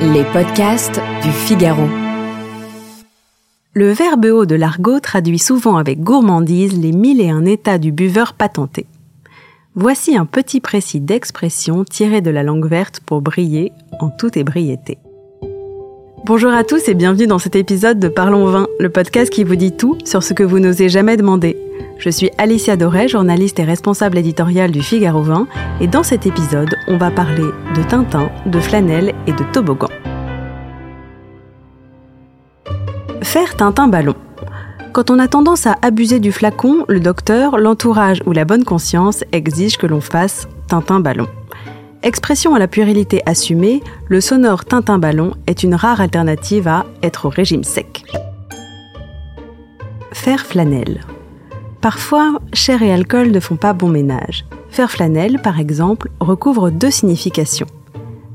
Les podcasts du Figaro. Le verbe haut de l'argot traduit souvent avec gourmandise les mille et un états du buveur patenté. Voici un petit précis d'expression tiré de la langue verte pour briller en toute ébriété. Bonjour à tous et bienvenue dans cet épisode de Parlons Vin, le podcast qui vous dit tout sur ce que vous n'osez jamais demander. Je suis Alicia Doré, journaliste et responsable éditoriale du Figaro Vin, et dans cet épisode, on va parler de Tintin, de flanelle et de toboggan. Faire Tintin ballon. Quand on a tendance à abuser du flacon, le docteur, l'entourage ou la bonne conscience exigent que l'on fasse Tintin ballon. Expression à la puérilité assumée, le sonore Tintin ballon est une rare alternative à être au régime sec. Faire flanelle. Parfois, chair et alcool ne font pas bon ménage. Faire flanelle, par exemple, recouvre deux significations.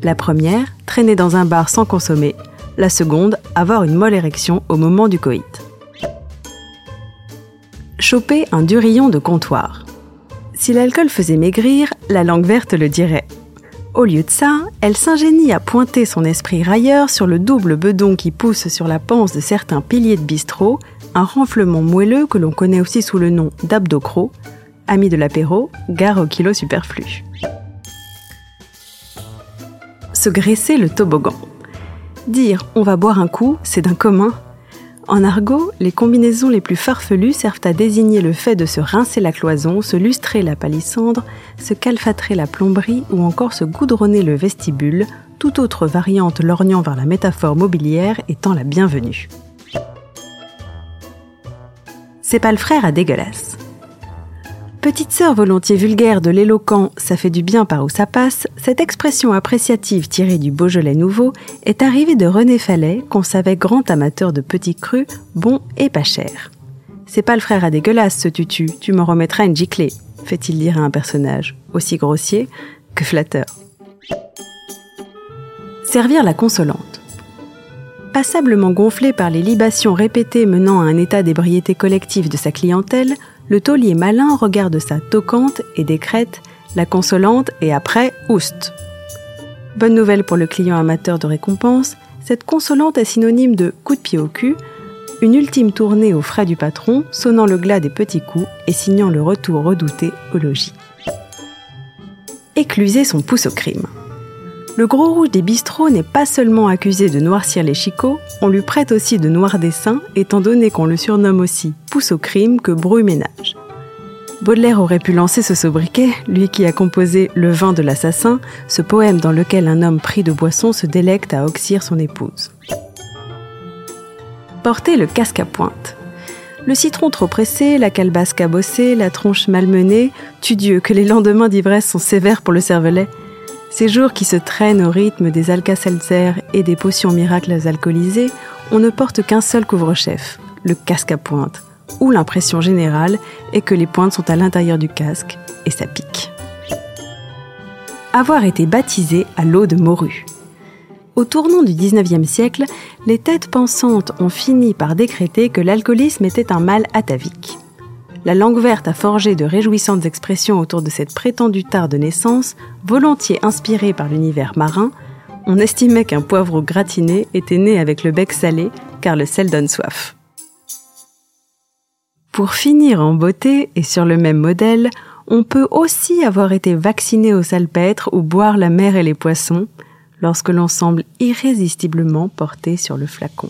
La première, traîner dans un bar sans consommer. La seconde, avoir une molle érection au moment du coït. Choper un durillon de comptoir. Si l'alcool faisait maigrir, la langue verte le dirait. Au lieu de ça, elle s'ingénie à pointer son esprit railleur sur le double bedon qui pousse sur la panse de certains piliers de bistrot, un renflement moelleux que l'on connaît aussi sous le nom d'abdocro, ami de l'apéro, gare au kilo superflu. Se graisser le toboggan. Dire on va boire un coup, c'est d'un commun. En argot, les combinaisons les plus farfelues servent à désigner le fait de se rincer la cloison, se lustrer la palissandre, se calfatrer la plomberie ou encore se goudronner le vestibule, toute autre variante lorgnant vers la métaphore mobilière étant la bienvenue. C'est pas le frère à dégueulasse. Petite sœur volontiers vulgaire de l'éloquent ça fait du bien par où ça passe, cette expression appréciative tirée du Beaujolais nouveau est arrivée de René Fallet, qu'on savait grand amateur de petits crus, bons et pas chers. C'est pas le frère à dégueulasse ce tutu, tu m'en remettras une giclée, fait-il dire à un personnage, aussi grossier que flatteur. Servir la consolante. Passablement gonflé par les libations répétées menant à un état d'ébriété collective de sa clientèle, le taulier malin regarde sa toquante et décrète la consolante et après oust. Bonne nouvelle pour le client amateur de récompense, cette consolante est synonyme de coup de pied au cul, une ultime tournée aux frais du patron, sonnant le glas des petits coups et signant le retour redouté au logis. Écluser son pouce au crime. Le gros rouge des bistrots n'est pas seulement accusé de noircir les chicots, on lui prête aussi de noirs dessins, étant donné qu'on le surnomme aussi pouce au crime que brouille ménage. Baudelaire aurait pu lancer ce sobriquet, lui qui a composé Le vin de l'assassin, ce poème dans lequel un homme pris de boisson se délecte à oxyre son épouse. Porter le casque à pointe. Le citron trop pressé, la calebasse cabossée, la tronche malmenée, tu Dieu que les lendemains d'ivresse sont sévères pour le cervelet. Ces jours qui se traînent au rythme des alka-seltzer et des potions miracles alcoolisées, on ne porte qu'un seul couvre-chef, le casque à pointe, où l'impression générale est que les pointes sont à l'intérieur du casque et ça pique. Avoir été baptisé à l'eau de morue. Au tournant du 19e siècle, les têtes pensantes ont fini par décréter que l'alcoolisme était un mal atavique. La langue verte a forgé de réjouissantes expressions autour de cette prétendue tare de naissance, volontiers inspirée par l'univers marin. On estimait qu'un poivreau gratiné était né avec le bec salé, car le sel donne soif. Pour finir en beauté et sur le même modèle, on peut aussi avoir été vacciné au salpêtre ou boire la mer et les poissons, lorsque l'on semble irrésistiblement porté sur le flacon.